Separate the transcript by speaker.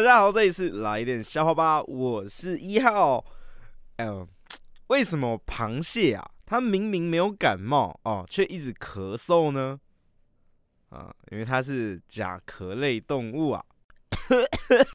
Speaker 1: 大家好，这一次来一点笑话吧。我是一号。呃，为什么螃蟹啊，它明明没有感冒哦，却一直咳嗽呢？啊，因为它是甲壳类动物啊。